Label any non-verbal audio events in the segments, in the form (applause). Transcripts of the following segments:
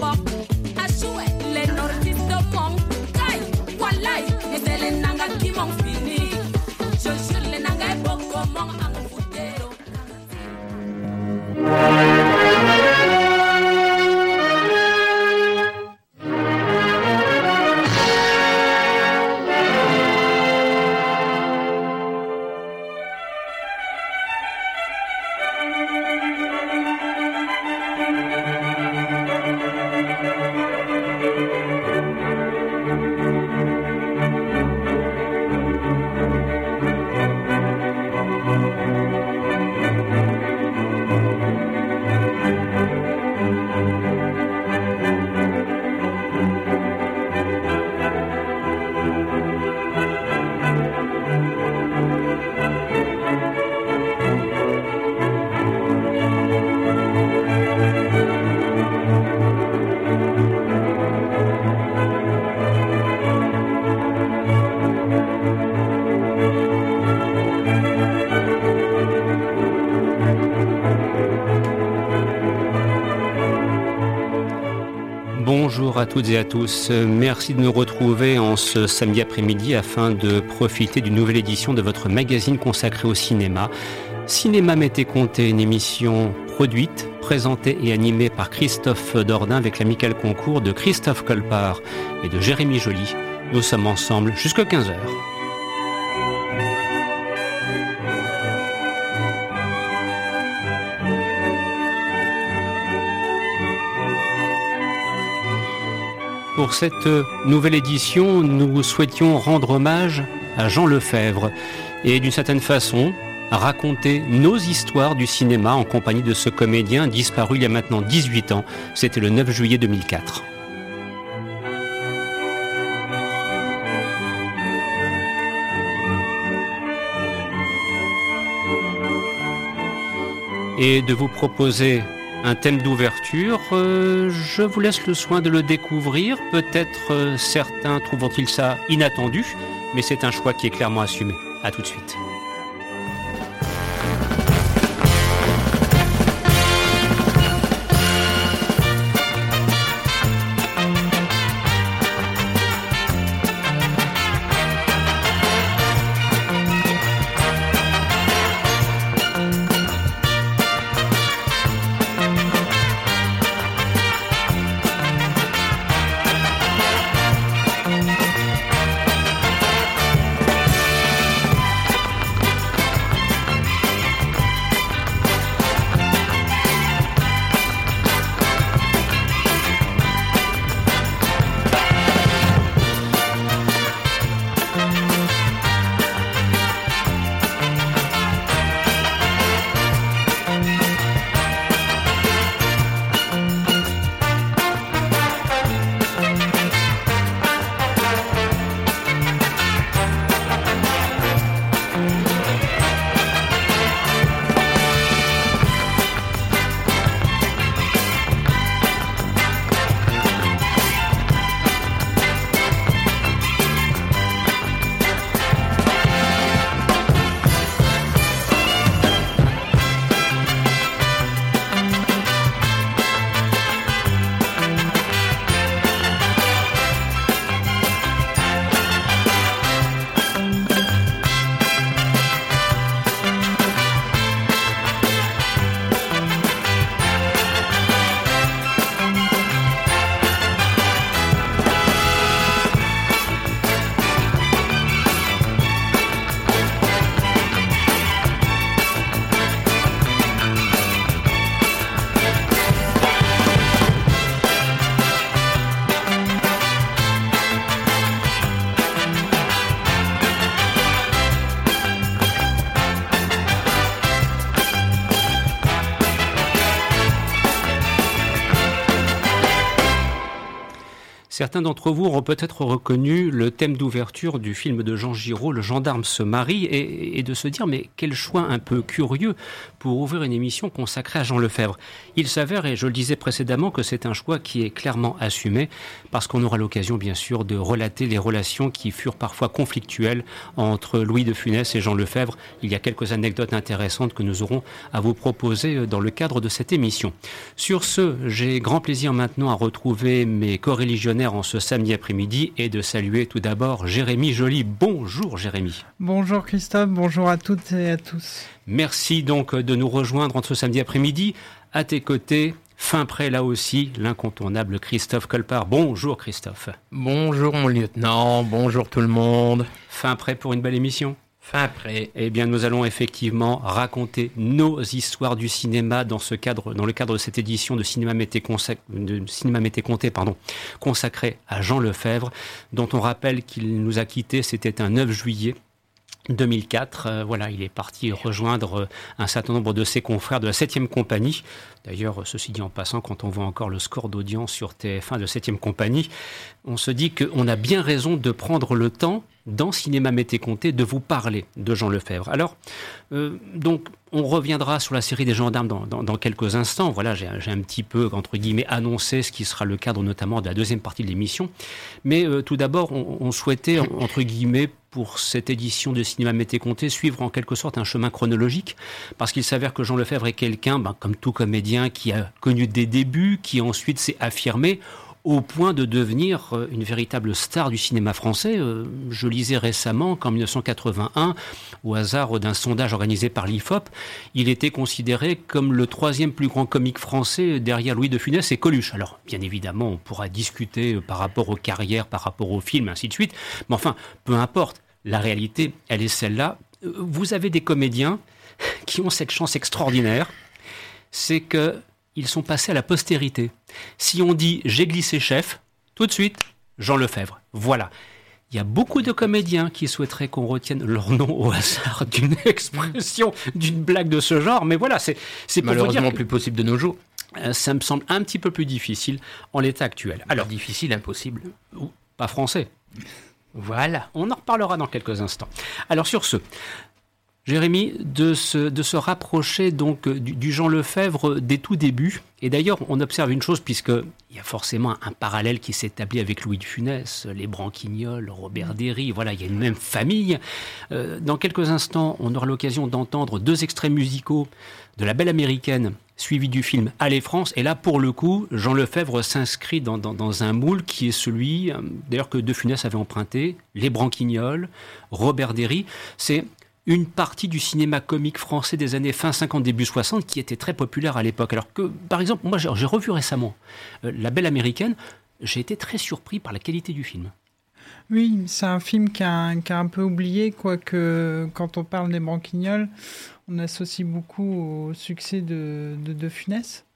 Bonjour toutes et à tous. Merci de nous retrouver en ce samedi après-midi afin de profiter d'une nouvelle édition de votre magazine consacré au cinéma. Cinéma Mété Comté, une émission produite, présentée et animée par Christophe Dordain avec l'amical concours de Christophe Colpart et de Jérémy Joly. Nous sommes ensemble jusqu'à 15h. Pour cette nouvelle édition, nous souhaitions rendre hommage à Jean Lefebvre et d'une certaine façon raconter nos histoires du cinéma en compagnie de ce comédien disparu il y a maintenant 18 ans. C'était le 9 juillet 2004. Et de vous proposer un thème d'ouverture. Euh, je vous laisse le soin de le découvrir. Peut-être euh, certains trouveront-ils ça inattendu, mais c'est un choix qui est clairement assumé. A tout de suite. Certains d'entre vous auront peut-être reconnu le thème d'ouverture du film de Jean Giraud, Le gendarme se marie, et, de se dire mais quel choix un peu curieux pour ouvrir une émission consacrée à Jean Lefebvre. Il s'avère, et je le disais précédemment, que c'est un choix qui est clairement assumé, parce qu'on aura l'occasion bien sûr de relater les relations qui furent parfois conflictuelles entre Louis de Funès et Jean Lefebvre. Il y a quelques anecdotes intéressantes que nous aurons à vous proposer dans le cadre de cette émission. Sur ce, j'ai grand plaisir maintenant à retrouver mes coreligionnaires en ce samedi après-midi et de saluer tout d'abord Jérémy Joly. Bonjour Jérémy. Bonjour Christophe, bonjour à toutes et à tous. Merci donc de nous rejoindre en ce samedi après-midi. À tes côtés, fin prêt là aussi, l'incontournable Christophe Colpart. Bonjour Christophe. Bonjour mon lieutenant, bonjour tout le monde. Fin prêt pour une belle émission Fin après. Eh bien, nous allons effectivement raconter nos histoires du cinéma dans ce cadre, dans le cadre de cette édition de Cinéma Mété, de cinéma pardon, consacrée à Jean Lefebvre, dont on rappelle qu'il nous a quittés, c'était un 9 juillet 2004, euh, voilà, il est parti rejoindre euh, un certain nombre de ses confrères de la 7e compagnie. D'ailleurs, ceci dit en passant, quand on voit encore le score d'audience sur TF1 de 7e compagnie, on se dit qu'on a bien raison de prendre le temps dans Cinéma Mété Comté de vous parler de Jean Lefebvre. Alors, euh, donc, on reviendra sur la série des gendarmes dans, quelques instants. Voilà, j'ai un petit peu, entre guillemets, annoncé ce qui sera le cadre notamment de la deuxième partie de l'émission. Mais tout d'abord, on, souhaitait, entre guillemets, pour cette édition de Cinéma Mété Comté, suivre en quelque sorte un chemin chronologique, parce qu'il s'avère que Jean Lefebvre est quelqu'un, ben, comme tout comédien, qui a connu des débuts, qui ensuite s'est affirmé au point de devenir euh, une véritable star du cinéma français. Euh, je lisais récemment qu'en 1981, au hasard d'un sondage organisé par l'IFOP, il était considéré comme le troisième plus grand comique français derrière Louis de Funès et Coluche. Alors, bien évidemment, on pourra discuter euh, par rapport aux carrières, par rapport aux films, ainsi de suite. Mais enfin, peu importe, la réalité, elle est celle-là. Vous avez des comédiens (laughs) qui ont cette chance extraordinaire, c'est que ils sont passés à la postérité. Si on dit j'ai glissé chef, tout de suite, Jean Lefebvre. Voilà. Il y a beaucoup de comédiens qui souhaiteraient qu'on retienne leur nom au hasard (laughs) d'une expression, d'une blague de ce genre, mais voilà, c'est malheureusement plus possible de nos jours. Euh, ça me semble un petit peu plus difficile en l'état actuel. Alors difficile, impossible. Pas français. Voilà, on en reparlera dans quelques instants. Alors sur ce, Jérémy, de se, de se rapprocher donc du, Jean Lefebvre des tout débuts. Et d'ailleurs, on observe une chose, puisqu'il y a forcément un parallèle qui s'établit avec Louis de Funès, les Branquignols, Robert Derry, voilà, il y a une même famille. Euh, dans quelques instants, on aura l'occasion d'entendre deux extraits musicaux de La Belle Américaine, suivi du film Allez France. Et là, pour le coup, Jean Lefebvre s'inscrit dans, dans, un moule qui est celui, euh, d'ailleurs, que De Funès avait emprunté, Les Branquignols, Robert Derry. C'est une partie du cinéma comique français des années fin 50, début 60 qui était très populaire à l'époque. Alors que, par exemple, moi j'ai revu récemment euh, La Belle Américaine, j'ai été très surpris par la qualité du film. Oui, c'est un film qui a, un peu oublié, quoique quand on parle des branquignoles, on associe beaucoup au succès de, de, de Funès.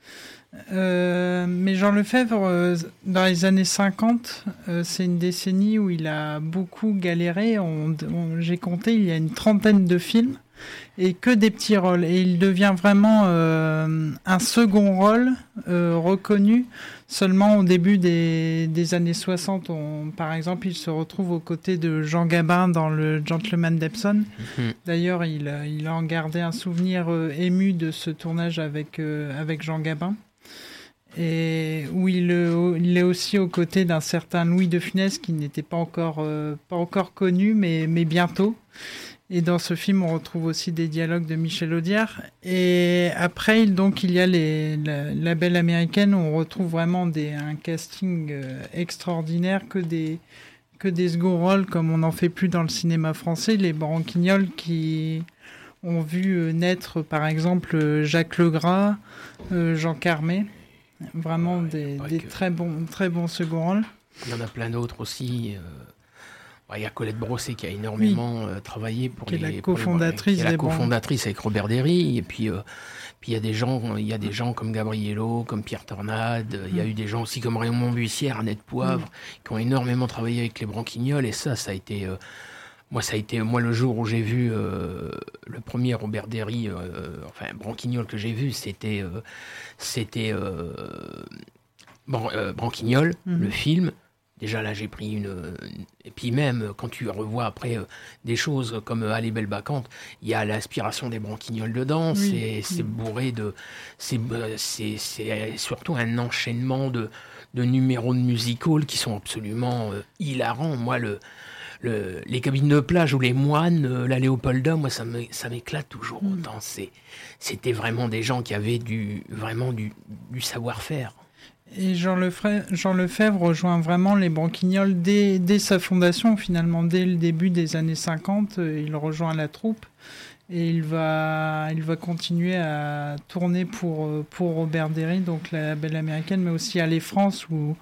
Euh, mais Jean Lefebvre, euh, dans les années 50, euh, c'est une décennie où il a beaucoup galéré. J'ai compté, il y a une trentaine de films et que des petits rôles. Et il devient vraiment un second rôle reconnu seulement au début des, années 60. par exemple, il se retrouve aux côtés de Jean Gabin dans Le Gentleman d'Epson. Mhm. D'ailleurs, il, il, a en gardé un souvenir ému de ce tournage avec, avec Jean Gabin et où il, il, est aussi aux côtés d'un certain Louis de Funès qui n'était pas encore, euh, connu, mais, bientôt. Et dans ce film, on retrouve aussi des dialogues de Michel Audiard. Et après, donc, il y a les, la, Belle Américaine où on retrouve vraiment un casting euh, extraordinaire, que des, que second rôles comme on n'en fait plus dans le cinéma français. Les branquignols qui ont vu euh, naître, par exemple, Jacques Legras, Jean Carmé. Vraiment des, très, bons, très bons second rôles. Il y en a plein d'autres aussi. Euh, il y a Colette Brosset qui a énormément euh, travaillé pour qui les, la cofondatrice, la cofondatrice avec Robert Derry. Et puis, euh, puis il y a des gens, il y a des gens comme Gabriello, comme Pierre Tornade. Il y a mm. eu des gens aussi comme Raymond Buissière, Annette Poivre, mm. qui ont énormément travaillé avec les Branquignols. Et ça, ça a été moi, ça a été moi le jour où j'ai vu le premier Robert Derry, enfin Branquignol que j'ai vu, c'était c'était euh, Branquignol, mhm. le film. Déjà là, j'ai pris une. Et puis même, quand tu revois après des choses comme Allez Belle Bacante, il y a l'aspiration des branquignoles dedans. c'est bourré de. C'est surtout un enchaînement de, de numéros de musical qui sont absolument hilarants. Moi, le, les cabines de plage ou les moines, euh, la Léopolda, moi, ça m'éclate toujours mm. autant. C'était vraiment des gens qui avaient du, vraiment du, savoir-faire. Et Jean Lefebvre, Jean Lefebvre rejoint vraiment les Branquignoles dès, sa fondation, finalement, dès le début des années 50. Euh, il rejoint la troupe et il va, il va continuer à tourner pour, euh, pour Robert Derry, donc la belle américaine, mais aussi aller France où,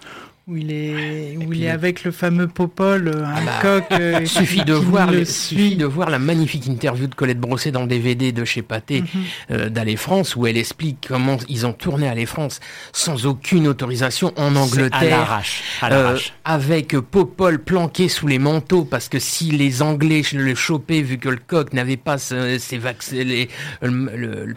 où il est, où il est avec le fameux Popol, euh, un ah bah, coq. Euh, (laughs) suffit de voir, le, suffit de voir la magnifique interview de Colette Brossé dans le DVD de chez Pathé euh, d'Aller France, où elle explique comment ils ont tourné Aller France sans aucune autorisation en Angleterre, à avec Popol planqué sous les manteaux, parce que si les Anglais le chopaient, vu que le coq n'avait pas ses vaccins, le, le,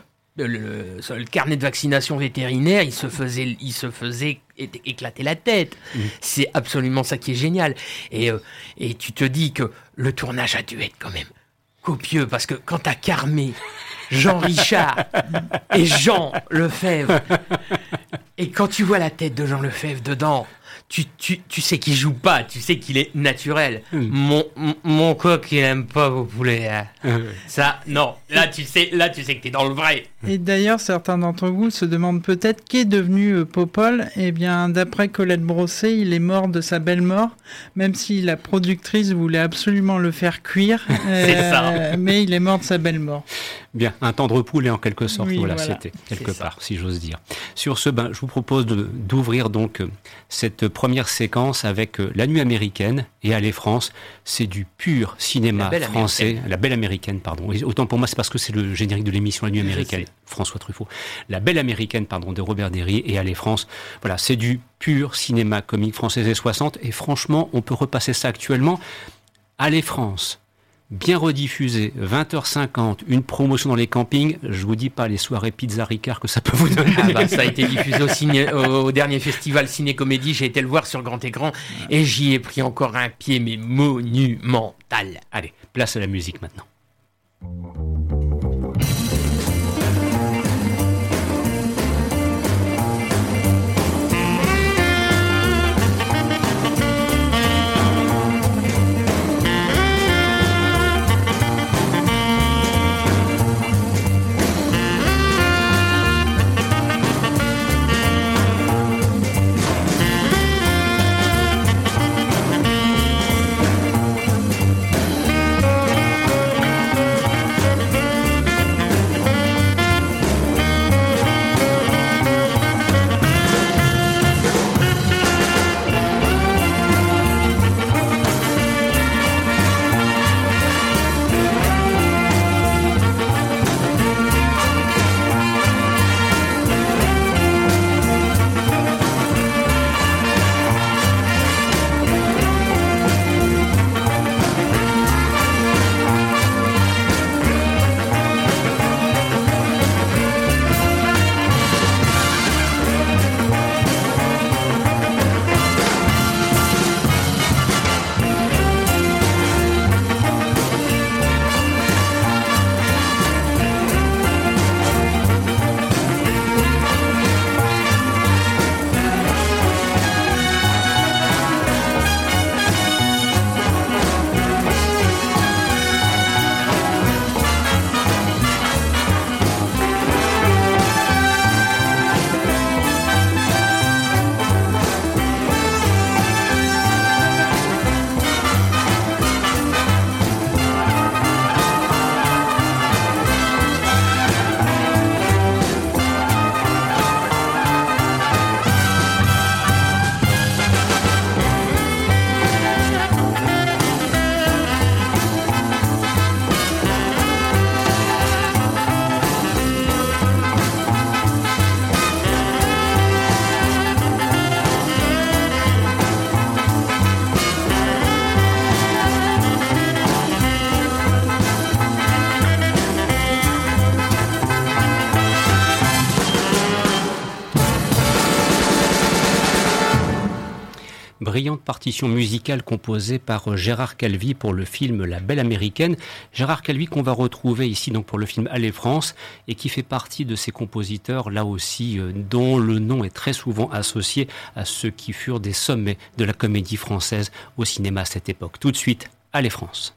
carnet de vaccination vétérinaire, il se faisait, il se faisait éclater la tête. Mmh. C'est absolument ça qui est génial. Et, euh, et tu te dis que le tournage a dû être quand même copieux, parce que quand t'as Carmé, Jean Richard (laughs) et Jean Lefebvre, et quand tu vois la tête de Jean Lefebvre dedans, tu, tu, tu sais qu'il joue pas, tu sais qu'il est naturel. Hmm. Mon, mon coq, il aime pas vos poulets. Hein. Ça, non. Là, tu sais, là, tu sais que t'es dans le vrai. Et d'ailleurs, certains d'entre vous se demandent peut-être qu'est devenu euh, Popol. Eh bien, d'après Colette Brossé, il est mort de sa belle mort, même si la productrice voulait absolument le faire cuire. (laughs) C'est ça. Euh, mais il est mort de sa belle mort. Bien, un tendre poulet en quelque sorte. voilà, c'était quelque part, si j'ose dire. Sur ce, ben, je vous propose d'ouvrir donc euh, cette première séquence avec euh, La Nuit américaine et Aller France. C'est du pur cinéma français. La Belle américaine, pardon. autant pour moi, c'est parce que c'est le générique de l'émission La Nuit américaine. François Truffaut. La Belle américaine, pardon, de Robert Derry et Aller France. Voilà, c'est du pur cinéma comique français des 60. Et franchement, on peut repasser ça actuellement. Aller France bien rediffusé, 20h50, une promotion dans les campings, je vous dis pas les soirées pizza Ricard que ça peut vous donner. Ah bah, ça a été diffusé au, dernier festival ciné-comédie, j'ai été le voir sur grand écran et j'y ai pris encore un pied mais monumental. Allez, place à la musique maintenant. Brillante partition musicale composée par Gérard Calvi pour le film La Belle Américaine. Gérard Calvi qu'on va retrouver ici donc pour le film Aller France et qui fait partie de ces compositeurs là aussi euh, dont le nom est très souvent associé à ceux qui furent des sommets de la comédie française au cinéma à cette époque. Tout de suite, Allez France.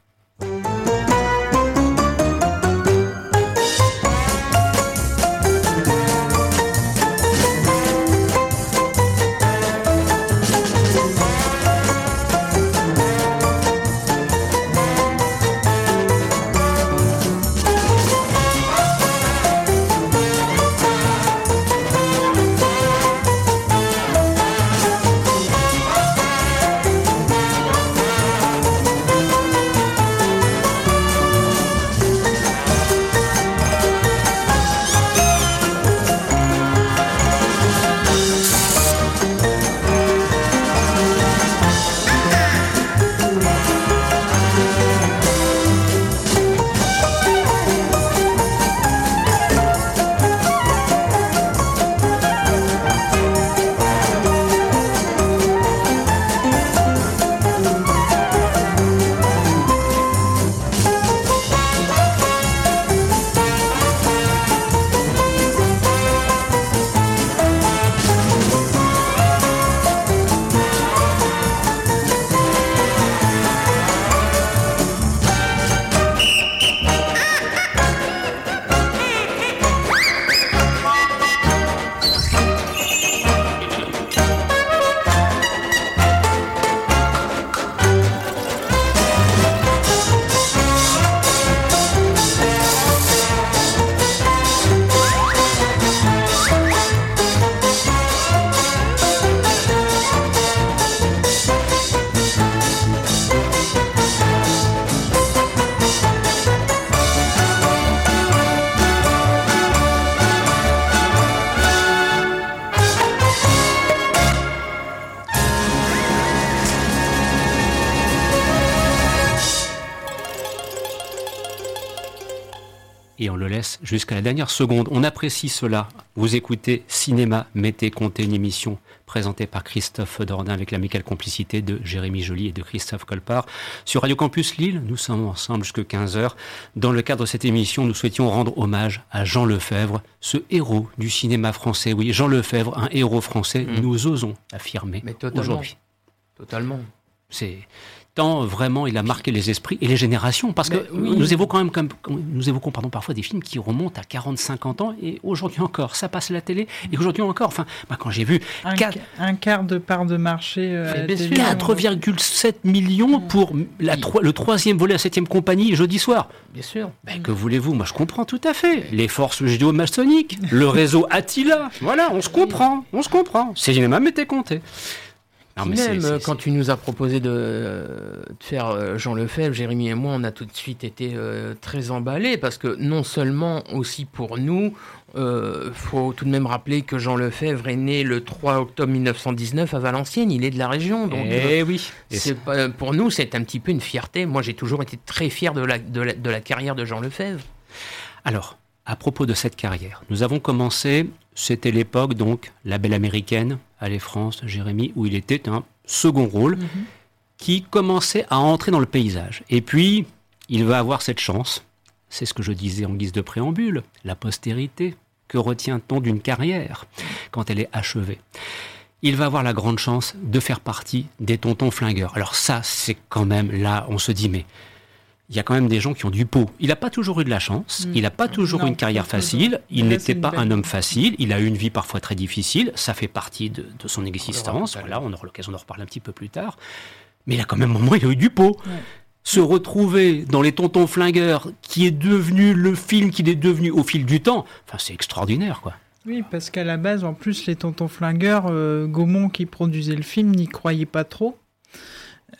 Jusqu'à la dernière seconde. On apprécie cela. Vous écoutez Cinéma Mettez Comptez, une émission présentée par Christophe Dordain avec l'amicale complicité de Jérémy Joly et de Christophe Colpart. Sur Radio Campus Lille, nous sommes ensemble jusqu'à 15h. Dans le cadre de cette émission, nous souhaitions rendre hommage à Jean Lefebvre, ce héros du cinéma français. Oui, Jean Lefebvre, un héros français, mmh. nous osons affirmer aujourd'hui. Totalement. C'est tant vraiment il a marqué les esprits et les générations. Parce que nous évoquons quand même, comme, nous évoquons pardon, parfois des films qui remontent à 40, 50 ans et aujourd'hui encore, ça passe à la télé et aujourd'hui encore. Enfin, quand j'ai vu un, un, quart de part de marché, euh, 4,7 millions pour la, le troisième volet à 7 compagnie jeudi soir. Bien sûr. Ben, que voulez-vous? Moi, je comprends tout à fait. Les forces judéo-maçonniques, le réseau Attila. Voilà, on se comprend, on se comprend. C'est cinéma m'était compté même euh, quand tu nous as proposé de, faire euh, Jean Lefebvre, Jérémy et moi, on a tout de suite été euh, très emballés parce que non seulement aussi pour nous, il faut tout de même rappeler que Jean Lefebvre est né le 3 octobre 1919 à Valenciennes, il est de la région. Donc, eh oui. C'est pour nous, c'est un petit peu une fierté. Moi, j'ai toujours été très fier de la, de la, de la carrière de Jean Lefebvre. Alors, à propos de cette carrière, nous avons commencé, c'était l'époque donc, la belle américaine, Allez France, Jérémy, où il était un second rôle mhm. qui commençait à entrer dans le paysage. Et puis, il va avoir cette chance, c'est ce que je disais en guise de préambule, la postérité. Que retient-on d'une carrière quand elle est achevée? Il va avoir la grande chance de faire partie des tontons flingueurs. Alors ça, c'est quand même là, on se dit, mais il y a quand même des gens qui ont du pot. Il n'a pas toujours eu de la chance, mm. il n'a pas toujours eu une carrière facile, il n'était pas un homme facile, il a eu une vie parfois très difficile, ça fait partie de, son existence, voilà, on aura l'occasion d'en reparler un petit peu plus tard, mais il a quand même un moment, il a eu du pot. Se retrouver dans les tontons flingueurs, qui est devenu le film qu'il est devenu au fil du temps, enfin c'est extraordinaire quoi. Oui, parce qu'à la base, en plus, les tontons flingueurs, euh, Gaumont qui produisait le film n'y croyait pas trop.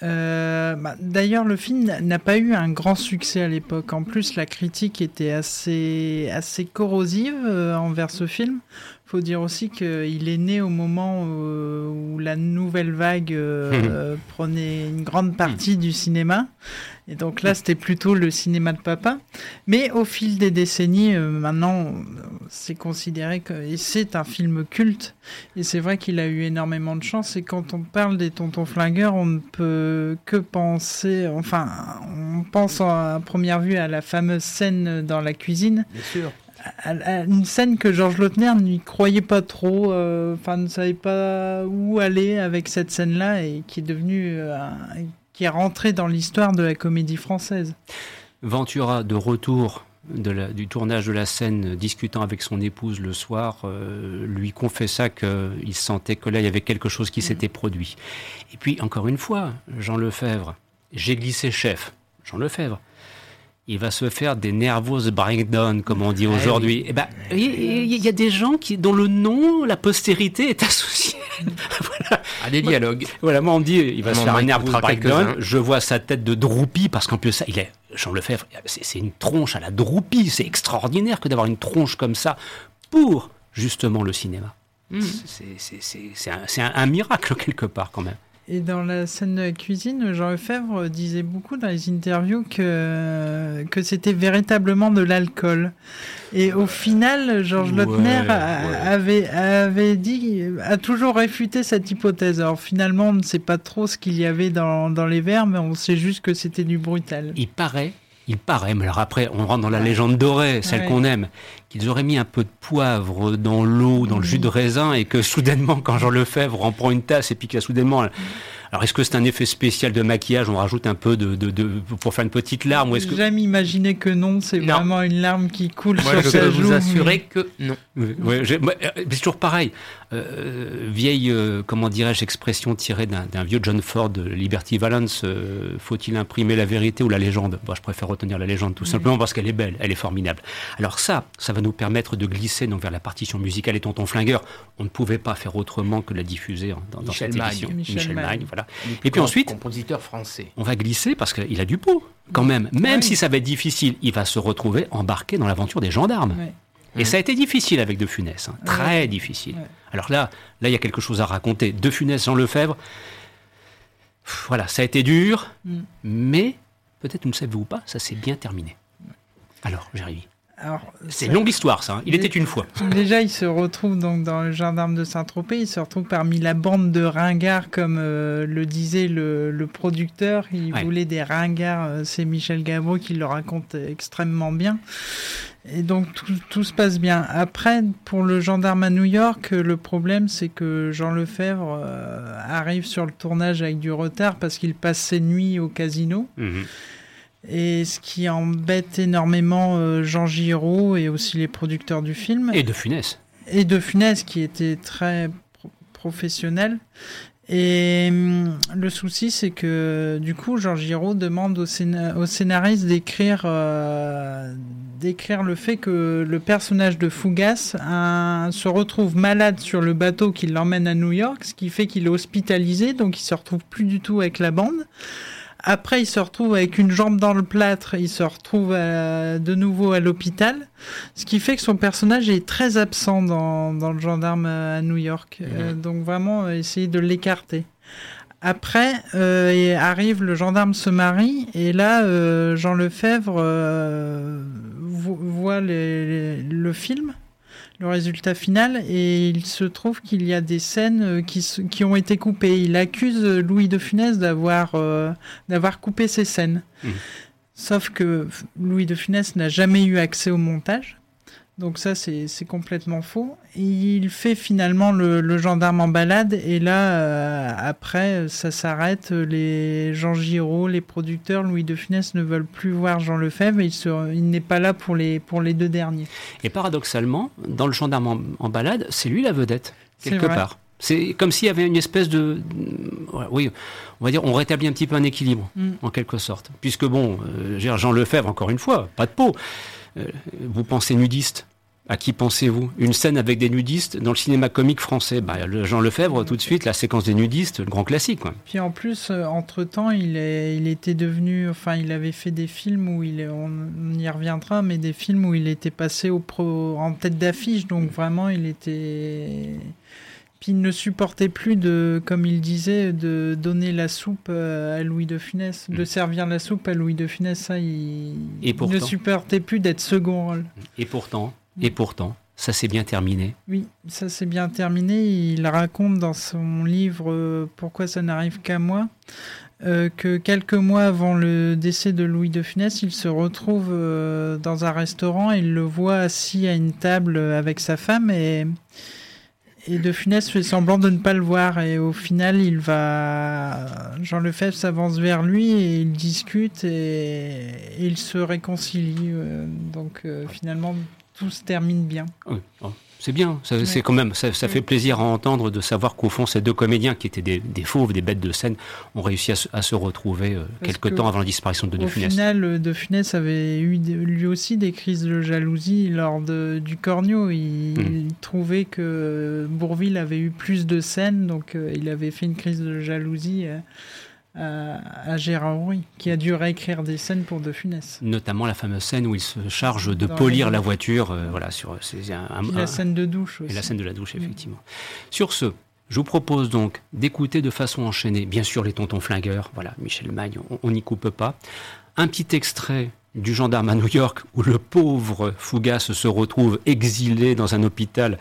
Euh, bah, d'ailleurs, le film n'a pas eu un grand succès à l'époque. En plus, la critique était assez, assez corrosive euh, envers ce film. faut dire aussi qu'il est né au moment où, la nouvelle vague euh, (laughs) prenait une grande partie du cinéma. Et donc là, c'était plutôt le cinéma de papa. Mais au fil des décennies, euh, maintenant, c'est considéré que et c'est un film culte. Et c'est vrai qu'il a eu énormément de chance. Et quand on parle des Tontons Flingueurs, on ne peut que penser, enfin, on pense à première vue à la fameuse scène dans la cuisine. Bien sûr une scène que Georges Lautner n'y croyait pas trop, euh, enfin ne savait pas où aller avec cette scène-là et qui est devenue, euh, qui est rentrée dans l'histoire de la comédie française. Ventura de retour du tournage de la scène, discutant avec son épouse le soir, euh, lui confessa qu'il sentait que là il y avait quelque chose qui mm. s'était produit. Et puis encore une fois, Jean Lefebvre, j'ai glissé chef, Jean Lefebvre il va se faire des nerveuses breakdown, comme on dit ah aujourd'hui. Eh ben, il y, a des gens qui, dont le nom, la postérité est associée (laughs) à des dialogues. Voilà, moi on me dit, il va se faire un nervous breakdown. Je vois sa tête de droupie, parce qu'en plus ça, il est, Jean Lefebvre, c'est une tronche à la droupie. C'est extraordinaire que d'avoir une tronche comme ça pour justement le cinéma. Hmm. C'est un, un miracle quelque part quand même. Et dans la scène de la cuisine, Jean Lefebvre disait beaucoup dans les interviews que, que c'était véritablement de l'alcool. Et au final, Georges Lautner avait, avait dit, a toujours réfuté cette hypothèse. Alors finalement, on ne sait pas trop ce qu'il y avait dans, dans les verres, mais on sait juste que c'était du brutal. Il paraît il paraît, mais alors après, on rentre dans la légende dorée, celle qu'on aime, qu'ils auraient mis un peu de poivre dans l'eau, dans le jus de raisin, et que soudainement, quand Jean Lefebvre en prend une tasse, et puis qu'il a soudainement alors est-ce que c'est un effet spécial de maquillage On rajoute un peu de, de, pour faire une petite larme ou est-ce que jamais imaginé que non C'est vraiment une larme qui coule sur je peux vous assurer que non. Euh, c'est toujours pareil. Euh, vieille, euh, comment dirais-je, expression tirée d'un vieux John Ford, Liberty Valance. Faut-il imprimer la vérité ou la légende? Je préfère retenir la légende tout simplement parce qu'elle est belle, elle est formidable. Alors ça, ça va nous permettre de glisser donc vers la partition musicale et Tonton Flingueur. On ne pouvait pas faire autrement que la diffuser dans, dans cette émission. Michel, Michel et puis ensuite, compositeur français. On va glisser parce qu'il a du pot quand même. Même si ça va être difficile, il va se retrouver embarqué dans l'aventure des gendarmes. Et ça a été difficile avec De Funès, hein. très difficile. Alors là, là, il y a quelque chose à raconter. De Funès, Jean Lefebvre, voilà, ça a été dur, mm. mais peut-être, vous ne savez ou pas, ça s'est bien terminé. Alors, Jérémy. C'est une longue histoire, ça. Hein. Il était une fois. (laughs) Déjà, il se retrouve donc dans le gendarme de Saint-Tropez. Il se retrouve parmi la bande de ringards, comme euh, le disait le, producteur. Il voulait des ringards. Euh, c'est Michel Gabot qui le raconte extrêmement bien. Et donc tout, se passe bien. Après, pour le gendarme à New York, le problème c'est que Jean Lefebvre euh, arrive sur le tournage avec du retard parce qu'il passe ses nuits au casino. Mhm. Et ce qui embête énormément euh, Jean Giraud et aussi les producteurs du film. Et de Funès. Et de Funès, qui était très professionnel. Et hum, le souci, c'est que du coup, Jean Giraud demande au, scénariste d'écrire euh, d'écrire le fait que le personnage de Fougas se retrouve malade sur le bateau qui l'emmène à New York, ce qui fait qu'il est hospitalisé, donc il se retrouve plus du tout avec la bande. Après, il se retrouve avec une jambe dans le plâtre, il se retrouve euh, de nouveau à l'hôpital, ce qui fait que son personnage est très absent dans, le gendarme à New York. Euh, mhm. donc vraiment, euh, essayer de l'écarter. Après, arrive le gendarme se marie, et là, Jean Lefebvre voit le film le résultat final et il se trouve qu'il y a des scènes euh, qui, qui ont été coupées. Il accuse Louis de Funès d'avoir euh, d'avoir coupé ces scènes. Mmh. Sauf que Louis de Funès n'a jamais eu accès au montage. Donc ça, c'est complètement faux. Il fait finalement le, gendarme en balade et là, euh, après, ça s'arrête. Les Jean Giraud, les producteurs, Louis de Funès ne veulent plus voir Jean Lefebvre. Et il, il n'est pas là pour les, pour les deux derniers. Et paradoxalement, dans le gendarme en, balade, c'est lui la vedette, quelque part. C'est comme s'il y avait une espèce de... Oui, on va dire, on rétablit un petit peu un équilibre, mm. en quelque sorte. Puisque bon, euh, Jean Lefebvre, encore une fois, pas de peau. Euh, vous pensez nudiste? À qui pensez-vous? Une scène avec des nudistes dans le cinéma comique français? Bah, Jean Lefebvre, tout de suite, la séquence des nudistes, le grand classique. Quoi. Puis en plus, euh, entre-temps, il, est, il était devenu... Enfin, il avait fait des films où il... Est, on, y reviendra, mais des films où il était passé au pro, en tête d'affiche. Donc vraiment, il était... Puis il ne supportait plus de, comme il disait, de donner la soupe euh, à Louis de Funès, de mm. servir la soupe à Louis de Funès. Ça, il, ne supportait plus d'être second rôle. Et pourtant, et pourtant, ça s'est bien terminé. Oui, ça s'est bien terminé. Il raconte dans son livre euh, Pourquoi ça n'arrive qu'à moi euh, que quelques mois avant le décès de Louis de Funès, il se retrouve dans un restaurant et il le voit assis à une table avec sa femme et et De Funès fait semblant de ne pas le voir et au final il va Jean Lefebvre s'avance vers lui et ils discutent et, ils se réconcilient euh, donc euh, finalement tout se termine bien. Oui. Oh. C'est bien, c'est quand même, ça, fait plaisir à entendre de savoir qu'au fond, ces deux comédiens qui étaient des, fauves, des bêtes de scène, ont réussi à se, retrouver euh, quelque temps avant la disparition de De Funès. Au final, De Funès avait eu lui aussi des crises de jalousie lors du Cornio. Il, hmm. trouvait que Bourville avait eu plus de scènes, donc euh, il avait fait une crise de jalousie. Euh, à, Gérard Rouy, qui a dû réécrire des scènes pour De Funès. Notamment la fameuse scène où il se charge de polir la voiture. Euh, voilà, sur, c'est un, la scène de douche aussi. Et la scène de la douche, effectivement. Sur ce, je vous propose donc d'écouter de façon enchaînée, bien sûr, les tontons flingueurs, voilà, Michel Magne, on n'y coupe pas, un petit extrait du gendarme à New York où le pauvre Fougas se retrouve exilé dans un hôpital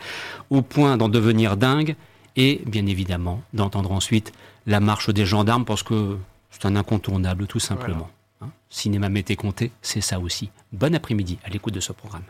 au point d'en devenir dingue, et bien évidemment d'entendre ensuite la marche des gendarmes parce que c'est un incontournable tout simplement. Hein. Cinéma Mété Comté, c'est ça aussi. Bon après-midi à l'écoute de ce programme.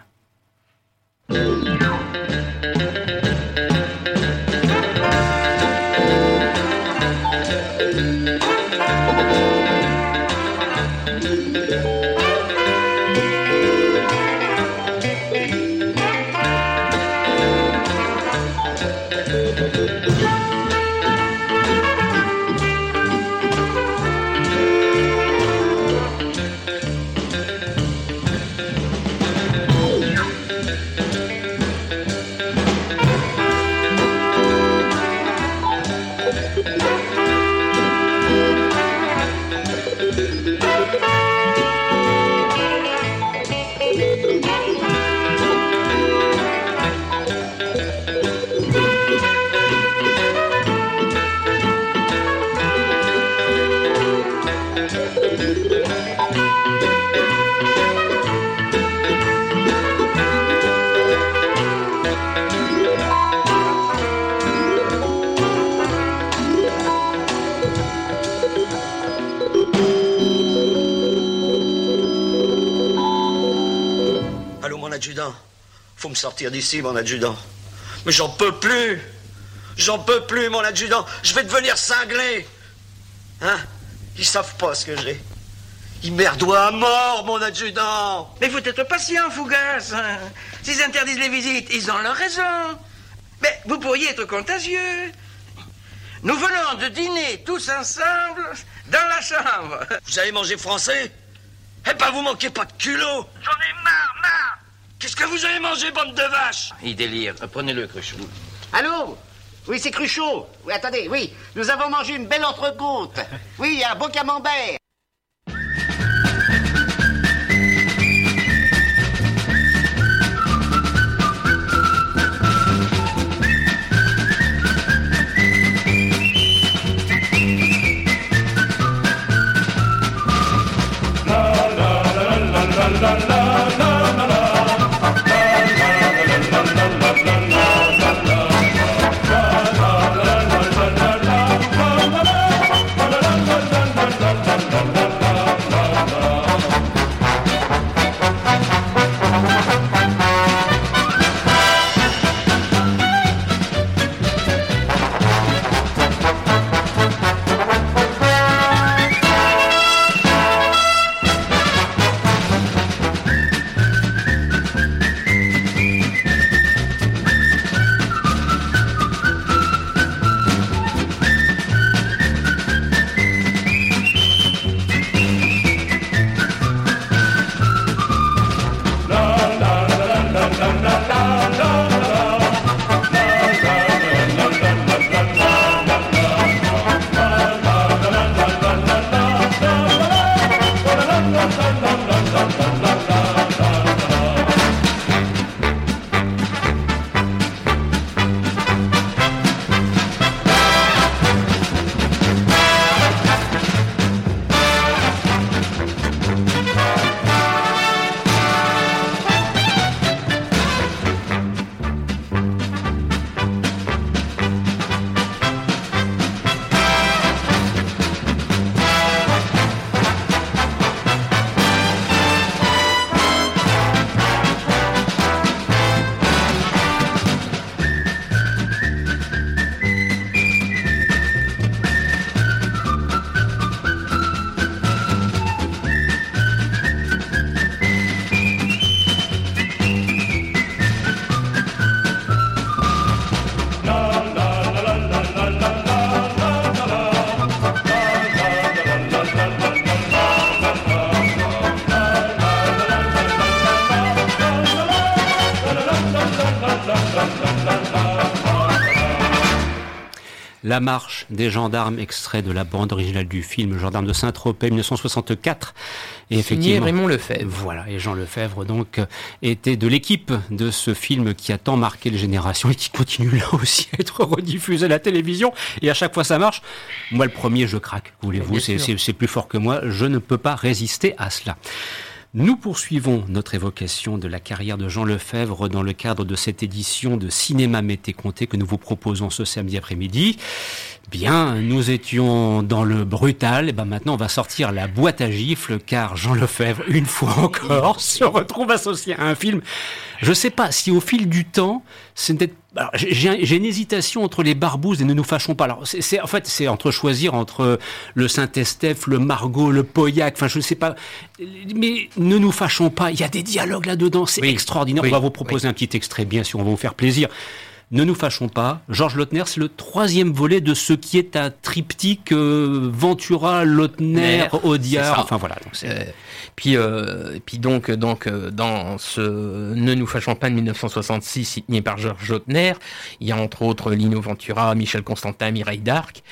Me sortir d'ici, mon adjudant. Mais j'en peux plus. J'en peux plus, mon adjudant. Je vais devenir cinglé. Hein? Ils savent pas ce que j'ai. Ils merdoient à mort, mon adjudant. Mais faut être patient, Fougas. S'ils interdisent les visites, ils ont leur raison. Mais vous pourriez être contagieux. Nous venons de dîner tous ensemble dans la chambre. Vous allez manger français? Eh ben, vous manquez pas de culot. J'en ai marre, marre. Qu'est-ce que vous avez mangé, bande de vaches Il délire. Prenez-le, Cruchot. Allô Oui, c'est Cruchot. Oui, attendez, oui. Nous avons mangé une belle entrecôte. Oui, un beau camembert. La marche des gendarmes, extrait de la bande originale du film Gendarme de Saint-Tropez 1964. Et effectivement, Raymond Lefebvre. Voilà, et Jean Lefebvre donc était de l'équipe de ce film qui a tant marqué les générations et qui continue là aussi à être rediffusé à la télévision. Et à chaque fois ça marche. Moi le premier, je craque. Voulez-vous, c'est plus fort que moi. Je ne peux pas résister à cela. Nous poursuivons notre évocation de la carrière de Jean Lefebvre dans le cadre de cette édition de Cinéma Mété Comté que nous vous proposons ce samedi après-midi. Bien, nous étions dans le brutal, et ben maintenant on va sortir la boîte à gifles car Jean Lefebvre, (laughs) une fois encore, (laughs) se retrouve associé à un film. Je sais pas si au fil du temps, c'est j'ai une hésitation entre les barbouzes et ne nous fâchons pas. Alors, c'est, en fait, c'est entre choisir entre le Saint-Estèphe, le Margot, le Pauillac, enfin, je ne sais pas. Mais ne nous fâchons pas. Il y a des dialogues là-dedans. C'est extraordinaire. on va vous proposer un petit extrait, bien sûr. On va vous faire plaisir. Ne nous fâchons pas. Georges Lautner, c'est le troisième volet de ce qui est un triptyque euh, Ventura, Lautner, Audiard. Enfin voilà. Euh, puis, euh, puis donc, donc dans ce Ne nous fâchons pas de 1966, signé par Georges Lautner, il y a entre autres Lino Ventura, Michel Constantin, Mireille d'Arc.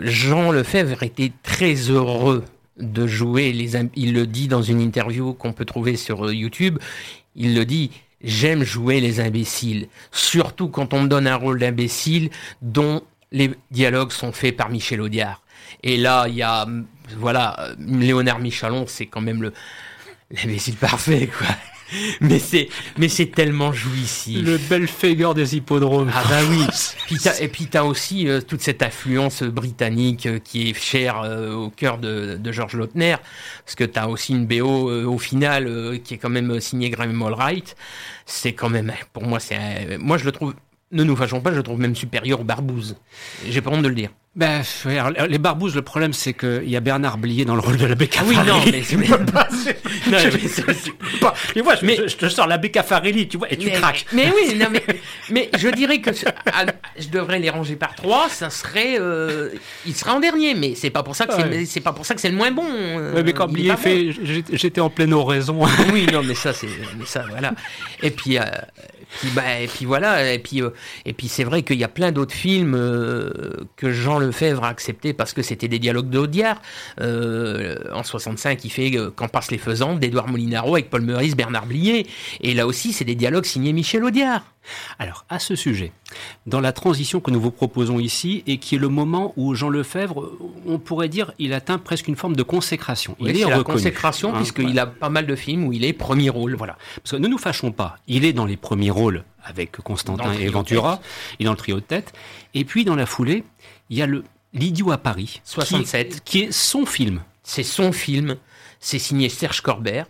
Jean Lefebvre était très heureux de jouer les. Il le dit dans une interview qu'on peut trouver sur YouTube. Il le dit J'aime jouer les imbéciles, surtout quand on me donne un rôle d'imbécile dont les dialogues sont faits par Michel Audiard. Et là, il y a, voilà, Léonard Michalon, c'est quand même le (laughs) l'imbécile parfait, quoi (laughs) mais c'est mais c'est tellement jouissif. Le bel figure des hippodromes. Ah bah oui. (laughs) et puis t'as aussi euh, toute cette affluence britannique euh, qui est chère euh, au cœur de, de George Lautner, parce que t'as aussi une BO au final qui est quand même signée Graham Allwright. C'est quand même, pour moi, c'est, moi je le trouve ne nous fâchons pas, je le trouve même supérieur aux barbouzes. J'ai pas honte de le dire. Ben, les barbouzes, le problème, c'est qu'il y a Bernard Blier dans le rôle de l'abbé Caffarelli. Oui, non, mais c'est pas. non, mais, mais, je, je, te sors l'abbé Caffarelli, tu vois, et tu craques. Mais oui, non, mais, (laughs) mais je dirais que ah, je devrais les ranger par trois, ça serait, euh, il serait en dernier, mais c'est pas pour ça que c'est, pas pour ça que c'est le moins bon. Euh, mais quand Blier fait, j'étais en pleine oraison. oui, non, mais ça, c'est, ça, voilà. Et puis, euh, bah, et puis voilà, et puis, euh, puis c'est vrai qu'il y a plein d'autres films euh, que Jean Lefebvre a accepté parce que c'était des dialogues d'Audiard. Euh, en 65, il fait Quand passent les faisantes d'Edouard Molinaro avec Paul Meurice, Bernard Blier. Et là aussi, c'est des dialogues signés Michel Audiard. Alors, à ce sujet, dans la transition que nous vous proposons ici, et qui est le moment où Jean Lefebvre, on pourrait dire, il atteint presque une forme de consécration. Il est, la consécration, hein, puisqu'il a pas mal de films où il est premier rôle. Voilà. Parce que ne nous fâchons pas, il est dans les premiers rôles avec Constantin et Ventura, il est dans le trio de tête. Et puis, dans la foulée, il y a le L'idiot à Paris, 67, qui est son film. C'est son film, c'est signé Serge Corbert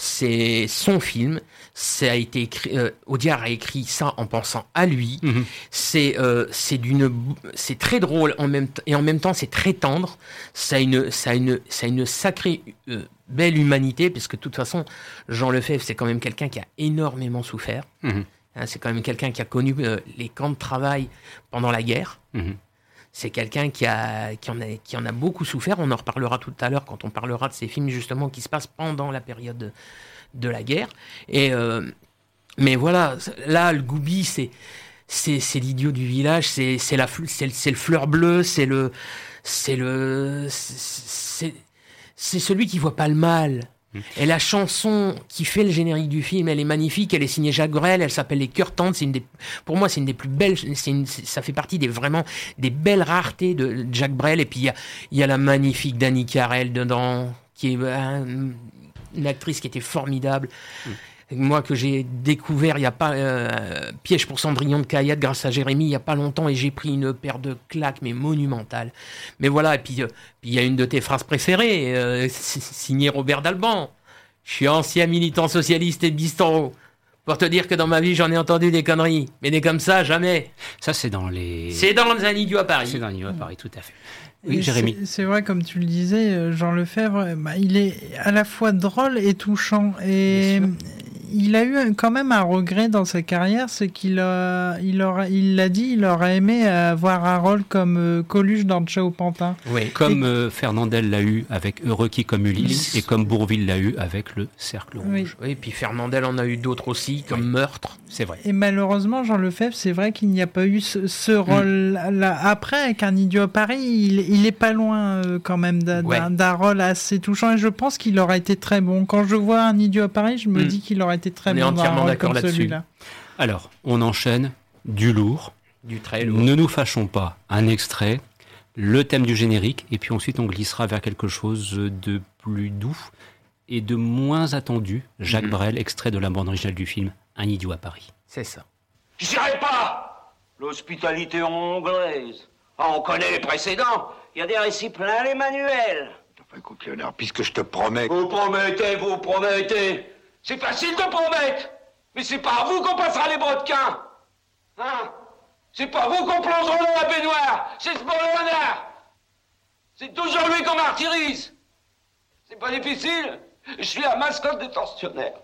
c'est son film. Ça a été écrit, euh, Audiard a écrit ça en pensant à lui. Mhm. C'est euh, c'est d'une c'est très drôle en même et en même temps c'est très tendre. Ça a une ça a une ça une sacrée euh, belle humanité parce que de toute façon Jean Lefebvre c'est quand même quelqu'un qui a énormément souffert. Mhm. Hein, c'est quand même quelqu'un qui a connu les camps de travail pendant la guerre. Mhm c'est quelqu'un qui, a, qui, en a, qui en a beaucoup souffert. On en reparlera tout à l'heure quand on parlera de ces films justement qui se passent pendant la période de, la guerre. Et, euh, mais voilà, là, le Goubi, c'est, c'est, l'idiot du village, c'est, la, c'est, le fleur bleue, c'est le. C'est le. C'est celui qui voit pas le mal. Et la chanson qui fait le générique du film, elle est magnifique. Elle est signée Jacques Brel. Elle s'appelle Les Cœurs Tendres. C'est une des, pour moi, c'est une des plus belles. Une, ça fait partie des vraiment des belles raretés de Jacques Brel. Et puis il y a, y a, la magnifique Dani Carrel dedans, qui est euh, une actrice qui était formidable. Mm moi que j'ai découvert il y a pas euh, piège pour Cendrillon de Cayette grâce à Jérémy il y a pas longtemps et j'ai pris une paire de claques mais monumentales. Mais voilà et puis euh, il y a une de tes phrases préférées euh, signée Robert Dalban. Je suis ancien militant socialiste et bistrot. Pour te dire que dans ma vie, j'en ai entendu des conneries. Mais des comme ça, jamais. Ça, c'est dans les. C'est dans un idiot à Paris. C'est dans un idiot à Paris, tout à fait. Oui, Jérémy. C'est vrai, comme tu le disais, Jean Lefebvre, bah, il est à la fois drôle et touchant. Et il a eu quand même un regret dans sa carrière, c'est qu'il a, il aura, il l'a dit, il aurait aimé avoir un rôle comme euh, Coluche dans le au Pantin. Oui. Comme euh, Fernandel l'a eu avec Heureux qui comme Ulysse, et comme Bourville l'a eu avec le Cercle Rouge. Oui, et puis Fernandel en a eu d'autres aussi, comme Meurtre. C'est vrai. Et malheureusement, Jean Lefebvre, c'est vrai qu'il n'y a pas eu ce, mm. rôle-là. Après, avec Un idiot à Paris, il, il est pas loin euh, quand même d'un rôle assez touchant, et je pense qu'il aurait été très bon. Quand je vois Un idiot à Paris, je me mm. dis qu'il aurait été très on bon. Est entièrement d'accord là-dessus. Alors, on enchaîne du lourd. Du très lourd. Ne nous fâchons pas. Un extrait, le thème du générique, et puis ensuite on glissera vers quelque chose de plus doux et de moins attendu. Jacques mhm. Brel, extrait de la bande originale du film Un idiot à Paris. C'est ça. J'irai pas L'hospitalité anglaise. Ah, on connaît les précédents. Il y a des récits pleins les manuels. écoute, Léonard, puisque je te promets. Vous promettez, vous promettez. C'est facile de promettre. Mais c'est pas à vous qu'on passera les brodequins. Hein? C'est pas vous qu'on plongera dans la baignoire. C'est ce bon C'est toujours lui qu'on martyrise. C'est pas difficile. Je suis la mascotte des tensionnaires.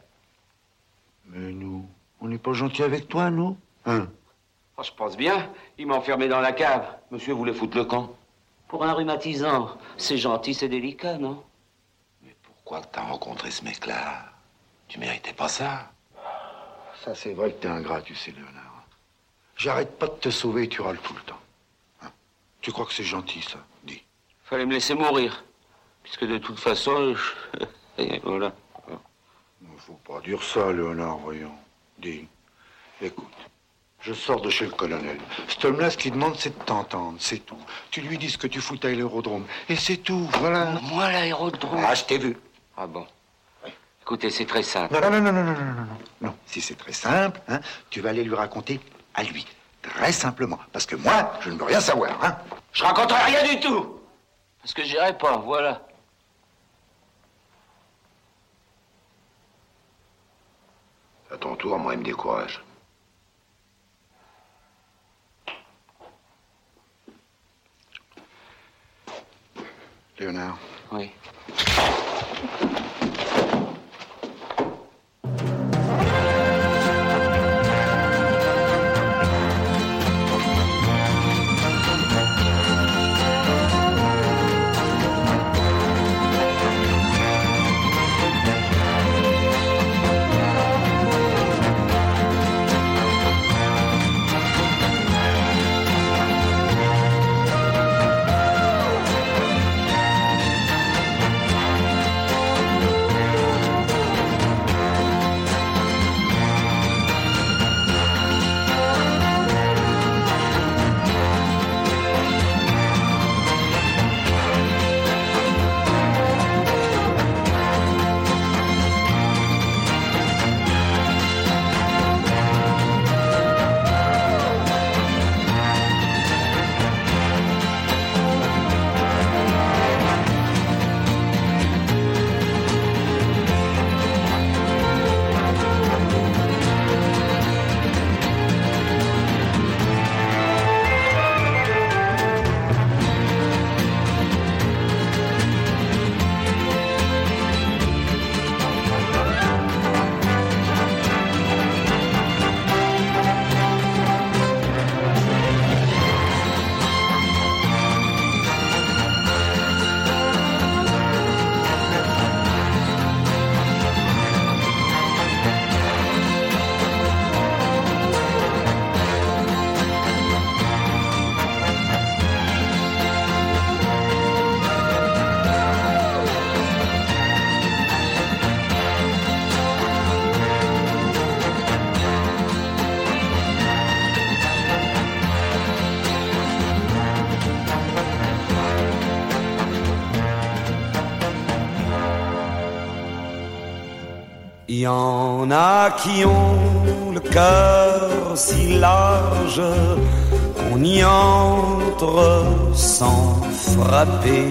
Mais nous, on n'est pas gentil avec toi, nous? Hein? Oh, Je pense bien. Il m'a enfermé dans la cave. Monsieur voulait foutre le camp. Pour un rhumatisant, c'est gentil, c'est délicat, non? Mais pourquoi t'as rencontré ce mec-là? Tu méritais pas ça ça, c'est vrai que t'es ingrat, tu sais, Léonard. J'arrête pas de te sauver et tu râles tout le temps. Hein? tu crois que c'est gentil, ça Dis. Fallait me laisser mourir. Puisque de toute façon, je... (laughs) et voilà. Faut pas dire ça, Léonard, voyons. Dis. Écoute. Je sors de chez le colonel. Cet homme-là, ce qu'il demande, c'est de t'entendre, c'est tout. Tu lui dis ce que tu fous à l'aérodrome. Et c'est tout, voilà. Moi, l'aérodrome Ah, je t'ai vu. Ah bon Écoutez, c'est très simple. Non, non, non, non, non, non, non, non. Non, si c'est très simple, hein, tu vas aller lui raconter à lui. Très simplement. Parce que moi, je ne veux rien savoir, hein. Je raconterai rien du tout. Parce que j'irai pas, voilà. À ton tour, moi, il me décourage. Léonard. Oui. (laughs) y en a qui ont le cœur si large qu'on y entre sans frapper.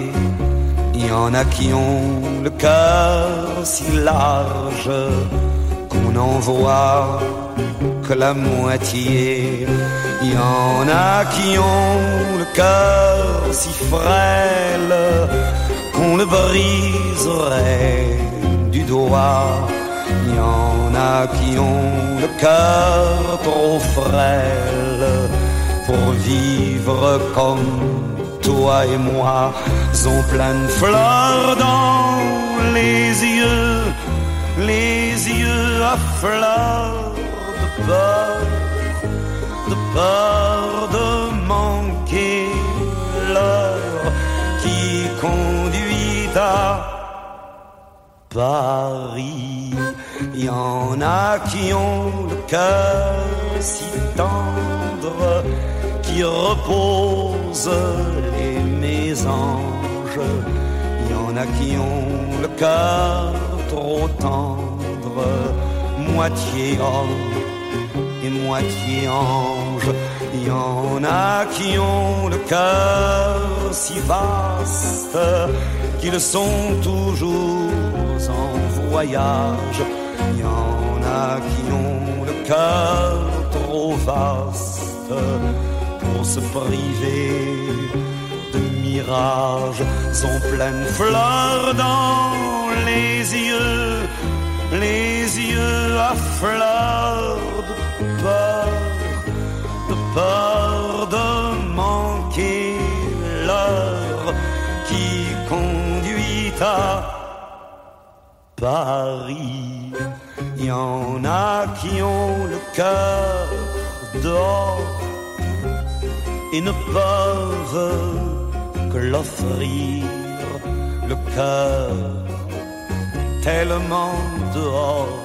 Il y en a qui ont le cœur si large qu'on n'en voit que la moitié. Il y en a qui ont le cœur si frêle qu'on le briserait du doigt il y en a qui ont le cœur trop frêle pour vivre comme toi et moi, ont plein de fleurs dans les yeux, les yeux à fleurs de peur, de peur de Paris. Il y en a qui ont le cœur si tendre qui repose les mésanges. Il y en a qui ont le cœur trop tendre, moitié homme et moitié ange. Il y en a qui ont le cœur si vaste qu'ils sont toujours en voyage. Il y en a qui ont le cœur trop vaste pour se priver de mirages, sont pleines fleurs dans les yeux, les yeux à fleurs de peur, de peur de manquer l'heure qui conduit à Paris. Il y en a qui ont le cœur dehors et ne peuvent que l'offrir le cœur tellement dehors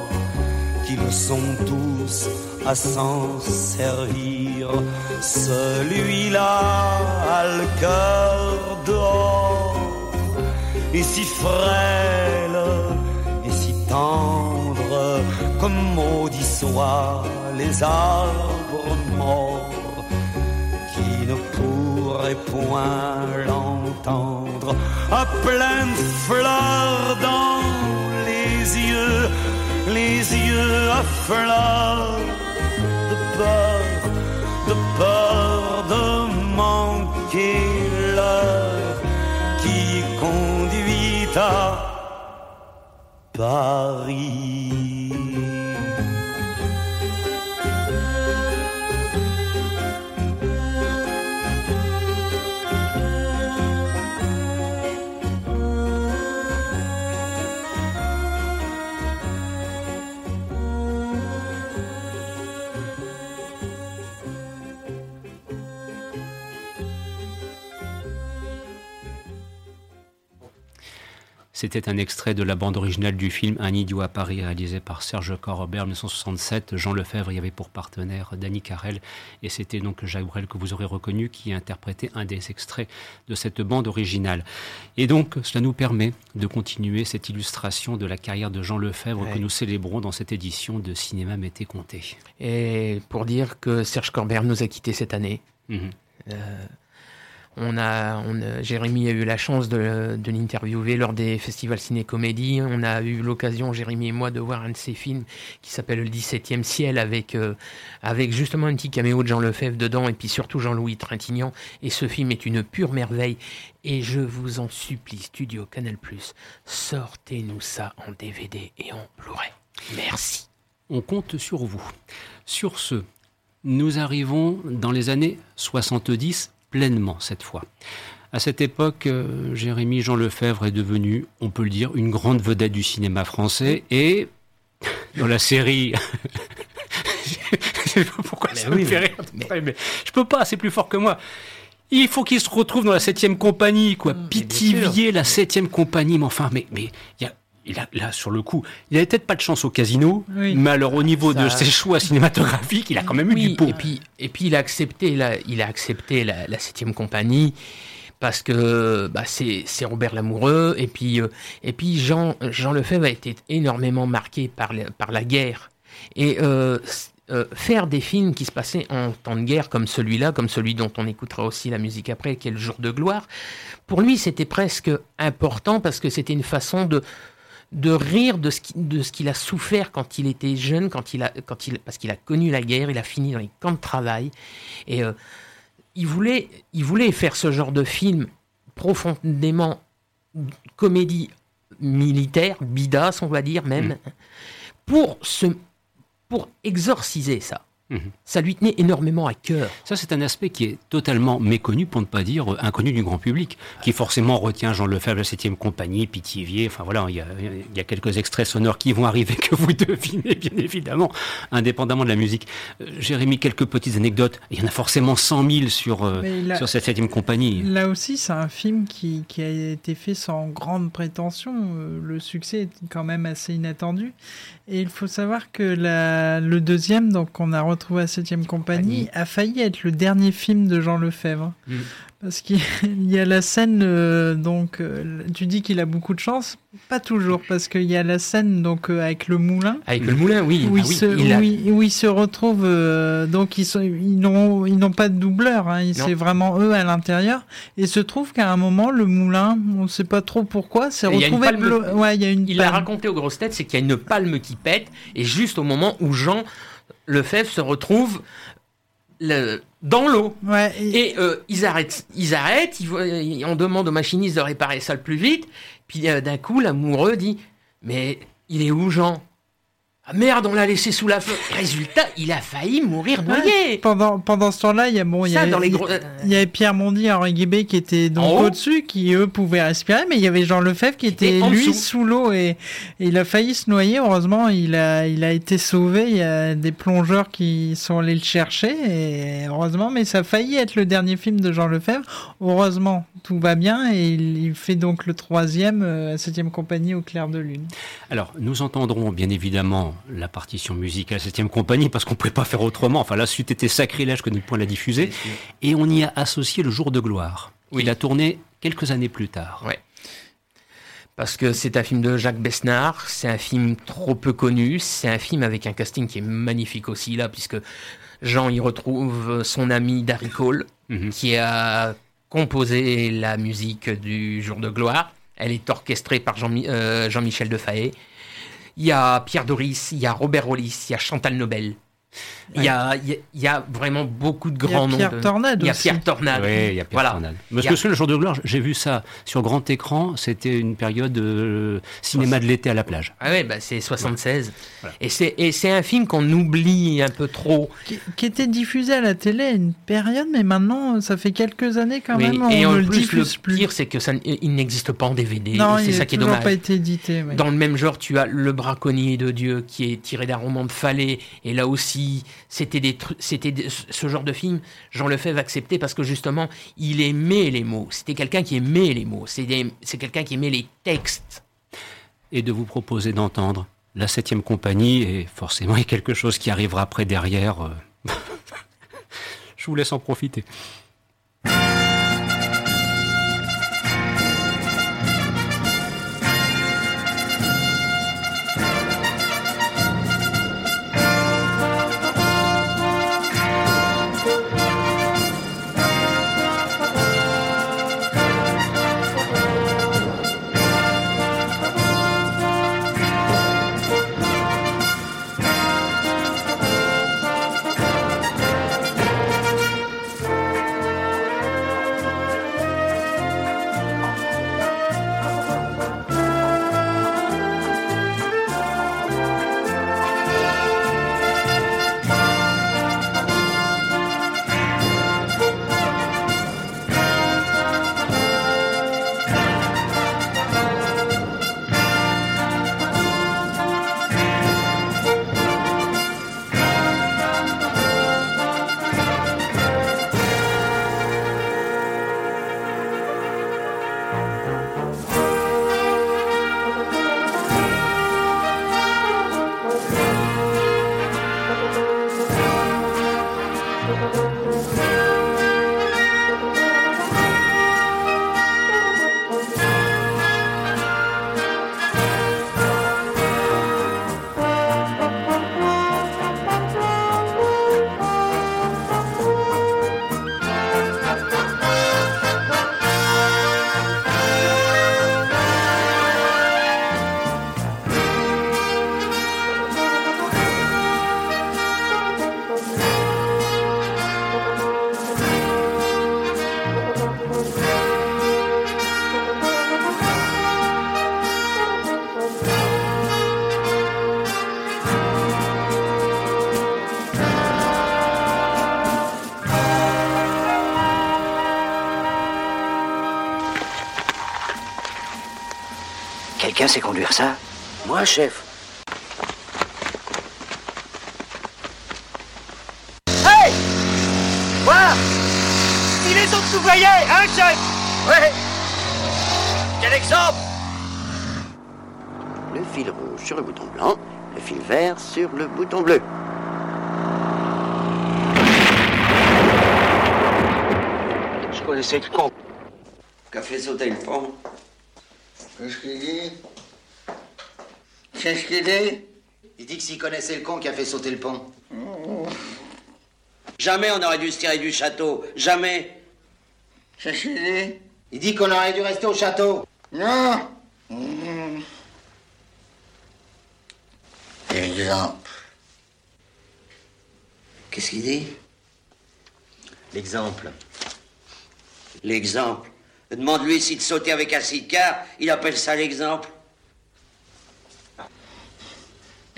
qu'ils sont tous à s'en servir. Celui-là a le cœur dehors et si frêle tendre comme maudit soient les arbres morts ne pourrait point l'entendre. À pleines fleurs dans les yeux, les yeux à fleurs de peur, de peur de manquer l'heure qui conduit à Paris. C'était un extrait de la bande originale du film Un idiot à Paris, réalisé par Serge Corobert en 1967. Jean Lefebvre y avait pour partenaire Danny Carrel. Et c'était donc Jacques Brel que vous aurez reconnu qui interprétait un des extraits de cette bande originale. Et donc, cela nous permet de continuer cette illustration de la carrière de Jean Lefebvre que nous célébrons dans cette édition de Cinéma Mété Comté. Et pour dire que Serge Corobert nous a quittés cette année. Mhm. Euh, on a, on Jérémy a eu la chance de, l'interviewer lors des festivals ciné-comédie. On a eu l'occasion, Jérémy et moi, de voir un de ses films qui s'appelle Le 17e ciel avec, euh, avec justement un petit caméo de Jean Lefebvre dedans et puis surtout Jean-Louis Trintignant. Et ce film est une pure merveille. Et je vous en supplie, Studio Canal+, sortez-nous ça en DVD et en Blu-ray. Merci. On compte sur vous. Sur ce, nous arrivons dans les années 70 pleinement cette fois. À cette époque, euh, Jérémy Jean Lefebvre est devenu, on peut le dire, une grande vedette du cinéma français et dans la série. (laughs) je sais pas pourquoi ça me fait rire. Mais... je peux pas, c'est plus fort que moi. Il faut qu'il se retrouve dans la septième compagnie, quoi. Mmh, Pithiviers, la septième compagnie. Mais enfin, mais mais il y a là, sur le coup, il avait peut-être pas de chance au casino, mais alors au niveau de ses choix cinématographiques, il a quand même eu du pot. Et puis, et puis il a accepté la, il a accepté la, septième compagnie parce que bah, c'est Robert Lamoureux et puis euh, et puis Jean Jean Lefebvre a été énormément marqué par la, par la guerre et euh, euh, faire des films qui se passaient en temps de guerre comme celui-là, comme celui dont on écoutera aussi la musique après, qui est le jour de gloire, pour lui c'était presque important parce que c'était une façon de de rire de ce qu'il a souffert quand il était jeune, quand il a, quand il, parce qu'il a connu la guerre, il a fini dans les camps de travail. Et euh, il, voulait, il voulait faire ce genre de film profondément comédie militaire, bidas, on va dire même, mm. pour se pour exorciser ça. Mhm. Ça lui tenait énormément à cœur. Ça, c'est un aspect qui est totalement méconnu, pour ne pas dire euh, inconnu du grand public, qui forcément retient Jean Lefebvre, la 7 compagnie, Pithiviers. Enfin voilà, il y, a, il y, a, quelques extraits sonores qui vont arriver (laughs) que vous devinez, bien évidemment, indépendamment de la musique. Euh, Jérémy, quelques petites anecdotes. Il y en a forcément 100 000 sur, euh, là, sur cette 7 compagnie. Là aussi, c'est un film qui, qui, a été fait sans grande prétention. Le succès est quand même assez inattendu. Et il faut savoir que la, le deuxième, donc on a retrouvé à 7 compagnie, a failli être le dernier film de Jean Lefebvre. Mm. Parce qu'il (laughs) y a la scène, euh, donc euh, tu dis qu'il a beaucoup de chance, pas toujours, parce qu'il y a la scène donc euh, avec le moulin. Avec le moulin, oui. Où, ah il, oui, se, il a- où, il, où il se retrouve, euh, donc ils sont- ils n'ont ils n'ont pas de doubleur, hein, c'est vraiment eux à l'intérieur. Et se trouve qu'à un moment, le moulin, on ne sait pas trop pourquoi, s'est retrouvé palme- Ouais, il y a une Il a palme. raconté aux grosses têtes, c'est qu'il y a une palme qui pète, et juste au moment où Jean Lefebvre se retrouve le- dans l'eau. Ouais, et- Et euh, ils arrêtent, ils arrêtent, ils on demande au machiniste de réparer ça le plus vite, puis euh, d'un coup, l'amoureux dit Mais il est où Jean? Ah merde, on l'a laissé sous la flotte. Résultat, il a failli mourir noyé. Ouais, pendant, pendant ce temps-là, il y a bon, il y Ça, a, dans les il- gros- il y avait Pierre Mondy et Henri Guébé qui étaient donc En haut. au-dessus, qui eux pouvaient respirer, mais il y avait Jean Lefebvre qui était était en lui dessous. sous l'eau et, et il a failli se noyer. Heureusement, il a, il a été sauvé. Il y a des plongeurs qui sont allés le chercher et heureusement, mais ça a failli être le dernier film de Jean Lefebvre. Heureusement, tout va bien et il, il fait donc le troisième, euh, septième compagnie au clair de lune. Alors, nous entendrons bien évidemment la partition musicale 7 compagnie parce qu'on ne pouvait pas faire autrement. Enfin, là, c'eût été sacrilège que de ne point la diffuser. Et on y a associé le jour de gloire. Oui. Il a tourné quelques années plus tard. Ouais. Parce que c'est un film de Jacques Besnard, c'est un film trop peu connu, c'est un film avec un casting qui est magnifique aussi là, puisque Jean y retrouve son ami Darry Cole, Mhm. qui a composé la musique du Jour de gloire. Elle est orchestrée par euh, Jean-Michel Defaé. Il y a Pierre Doris, il y a Robert Rollis, il y a Chantal Nobel. Il y, a, il y a- il y a vraiment beaucoup de Il y a grands noms. Pierre de- Tornade Il y a. Pierre Tornade. Oui, il y a Pierre Voilà. Tornade. Il Parce a- que le jour de gloire, j'ai vu ça sur grand écran. C'était une période euh, cinéma de l'été à la plage. Ah ouais, bah c'est 76. Voilà. Et c'est et c'est un film qu'on oublie un peu trop. Qui, qui était diffusé à la télé à une période, mais maintenant, ça fait quelques années quand Oui, même, on et ne en le plus, diffuse le plus. pire, c'est que ça, il n'existe pas en DVD. Il c'est n'a ça qui est dommage. pas été édité. ouais. Dans le même genre, tu as Le Braconnier de Dieu, qui est tiré d'un roman de Fallet. Et là aussi, c'était des c'était ce genre de film. Jean Lefebvre acceptait parce que justement, il aimait les mots. C'était quelqu'un qui aimait les mots. C'est quelqu'un qui aimait les textes. Et de vous proposer d'entendre la 7 compagnie. Et forcément, il y a quelque chose qui arrivera après derrière. euh. (laughs) Je vous laisse en profiter. Quelqu'un sait conduire ça. Moi, chef. Hey! Quoi? Si les autres nous voyaient, hein, chef? Ouais. Quel exemple? Le fil rouge sur le bouton blanc, le fil vert sur le bouton bleu. Je connaissais le con. Qu'a fait sauter le pont Qu'est-ce qu'il dit? Qu'est-ce qu'il dit Il dit que s'il connaissait le con qui a fait sauter le pont. Jamais on aurait dû se tirer du château. Jamais. Qu'est-ce qu'il dit Il dit qu'on aurait dû rester au château. Non Exemple. Qu'est-ce qu'il dit? L'exemple. L'exemple. Demande-lui si de sauter avec un sidecar, il appelle ça l'exemple.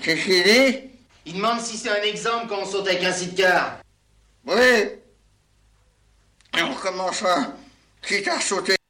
Qu'est-ce qu'il dit Il demande si c'est un exemple quand on saute avec un sidecar. Oui. Et on commence à... Quitte à sauter.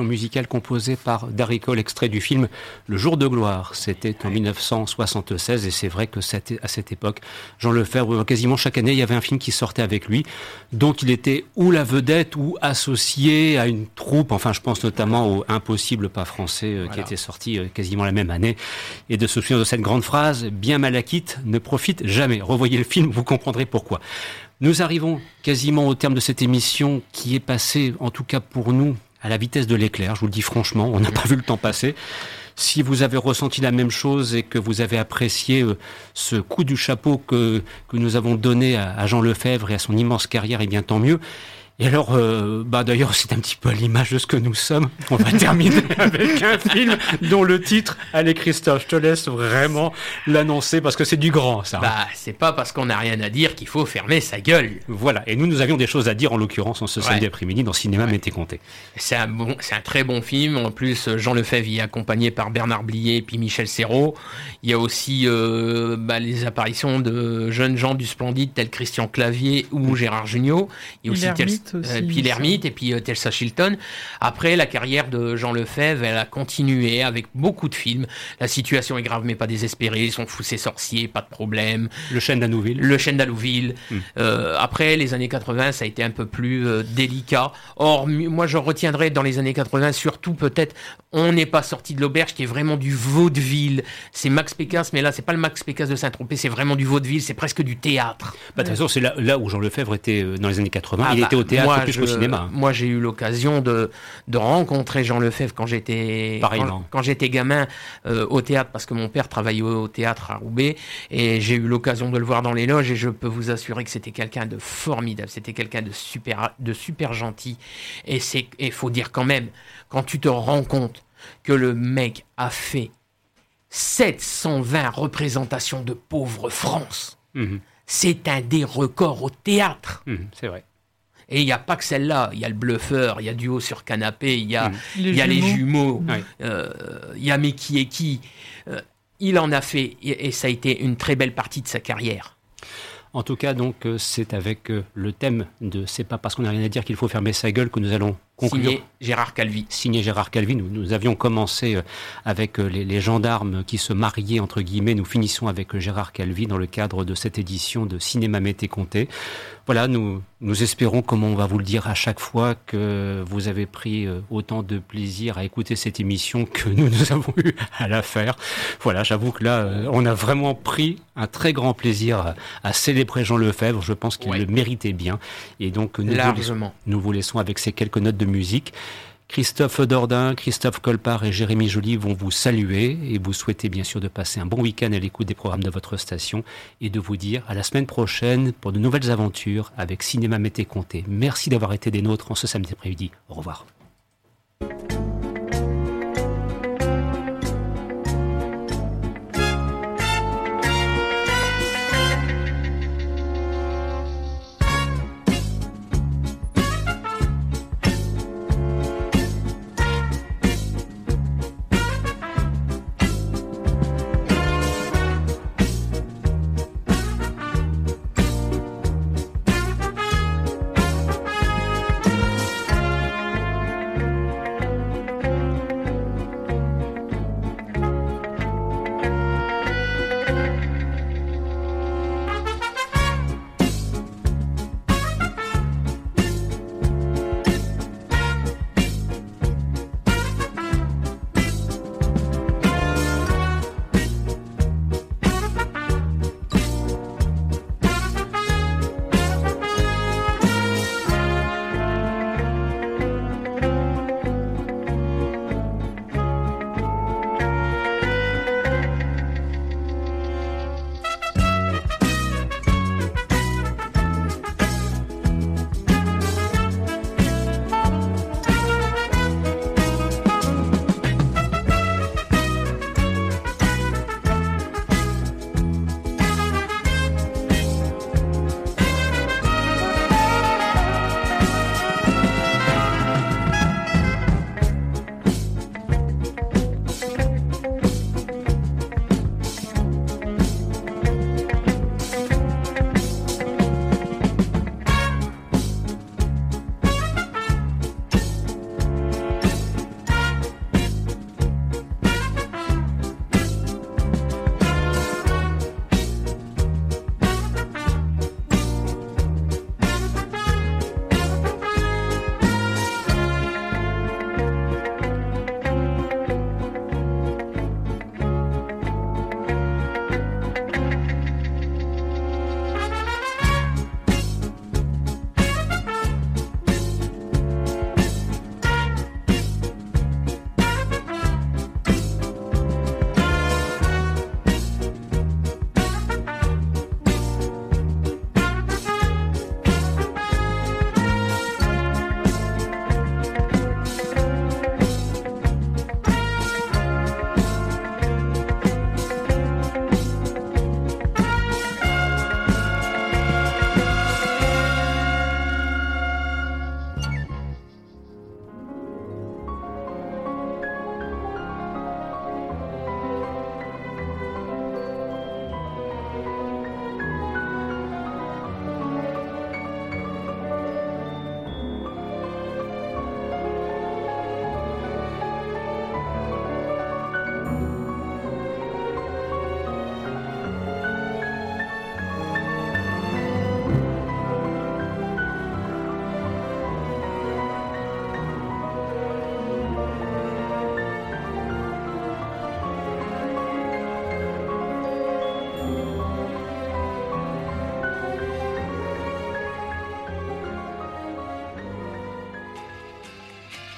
Musicale composée par Darry Cole, extrait du film Le Jour de gloire. C'était en 1976 et c'est vrai que à cette époque, Jean Lefebvre, quasiment chaque année, il y avait un film qui sortait avec lui, dont il était ou la vedette ou associé à une troupe. Enfin, je pense notamment au Impossible pas français euh, qui était sorti euh, quasiment la même année. Et de se souvenir de cette grande phrase, bien malachite ne profite jamais. Revoyez le film, vous comprendrez pourquoi. Nous arrivons quasiment au terme de cette émission qui est passée, en tout cas pour nous, à la vitesse de l'éclair. Je vous le dis franchement, on n'a pas vu le temps passer. Si vous avez ressenti la même chose et que vous avez apprécié euh, ce coup du chapeau que, nous avons donné à Jean Lefebvre et à son immense carrière, eh bien tant mieux. Et alors, euh, bah d'ailleurs, c'est un petit peu à l'image de ce que nous sommes. On va (laughs) terminer avec un film dont le titre, allez Christophe, je te laisse vraiment l'annoncer parce que c'est du grand, ça. Bah, c'est pas parce qu'on n'a rien à dire qu'il faut fermer sa gueule. Voilà. Et nous, nous avions des choses à dire en l'occurrence en ce samedi après-midi dans Cinéma ouais. compté. C'est un bon, c'est un très bon film. En plus, Jean Lefebvre y est accompagné par Bernard Blier et puis Michel Serrault. Il y a aussi euh, bah, les apparitions de jeunes gens du Splendide tels Christian Clavier ou Gérard Jugnot. Il y a aussi Aussi, euh, puis l'ermite et puis euh, Telsa Chilton. Après, la carrière de Jean Lefebvre, elle a continué avec beaucoup de films. La situation est grave mais pas désespérée. Ils sont fous, c'est sorciers, pas de problème. Le chêne d'Anouville. Le chêne d'Alouville. Mm. Euh, après, les années 80, ça a été un peu plus euh, délicat. Or, moi, je retiendrai dans les années 80, surtout peut-être, on n'est pas sorti de l'auberge, qui est vraiment du vaudeville. C'est Max Pécasse, mais là, c'est pas le Max Pécasse de Saint-Tropez, c'est vraiment du vaudeville, c'est presque du théâtre. Bah, de toute façon, c'est là, là, où Jean Lefebvre était dans les années 80. Ah, il bah, était au théâtre moi, plus je- qu'au cinéma. Moi, j'ai eu l'occasion de, de rencontrer Jean Lefebvre quand j'étais quand, quand j'étais gamin euh, au théâtre, parce que mon père travaillait au, au théâtre à Roubaix, et j'ai eu l'occasion de le voir dans les loges, et je peux vous assurer que c'était quelqu'un de formidable, c'était quelqu'un de super, de super gentil, et c'est, et faut dire quand même, quand tu te rends compte que le mec a fait 720 représentations de pauvre France. Mhm. C'est un des records au théâtre. Mhm, c'est vrai. Et il n'y a pas que celle-là. Il y a le bluffeur, il y a duo sur canapé, il y a, Mhm. Les y a les jumeaux. jumeaux, euh, il y a mais qui est qui? Euh, il en a fait, et, et ça a été une très belle partie de sa carrière. En tout cas, donc, euh, c'est avec le thème de C'est pas parce qu'on n'a rien à dire qu'il faut fermer sa gueule que nous allons conclure. Signé Gérard Calvi. signé Gérard Calvi. Nous, nous avions commencé euh, avec euh, les, les gendarmes qui se mariaient, entre guillemets. Nous finissons avec euh, Gérard Calvi dans le cadre de cette édition de Cinéma Mété Comté. Voilà, nous, nous espérons, comme on va vous le dire à chaque fois, que vous avez pris autant de plaisir à écouter cette émission que nous, nous avons eu à la faire. Voilà, j'avoue que là, on a vraiment pris un très grand plaisir à, à célébrer Jean Lefebvre. Je pense qu'il Ouais. le méritait bien. Et donc, nous vous nous vous laissons avec ces quelques notes musique. Christophe Dordain, Christophe Colpart et Jérémy Joly vont vous saluer et vous souhaiter bien sûr de passer un bon week-end à l'écoute des programmes de votre station et de vous dire à la semaine prochaine pour de nouvelles aventures avec Cinéma Mété Comté. Merci d'avoir été des nôtres en ce samedi après-midi. Au revoir.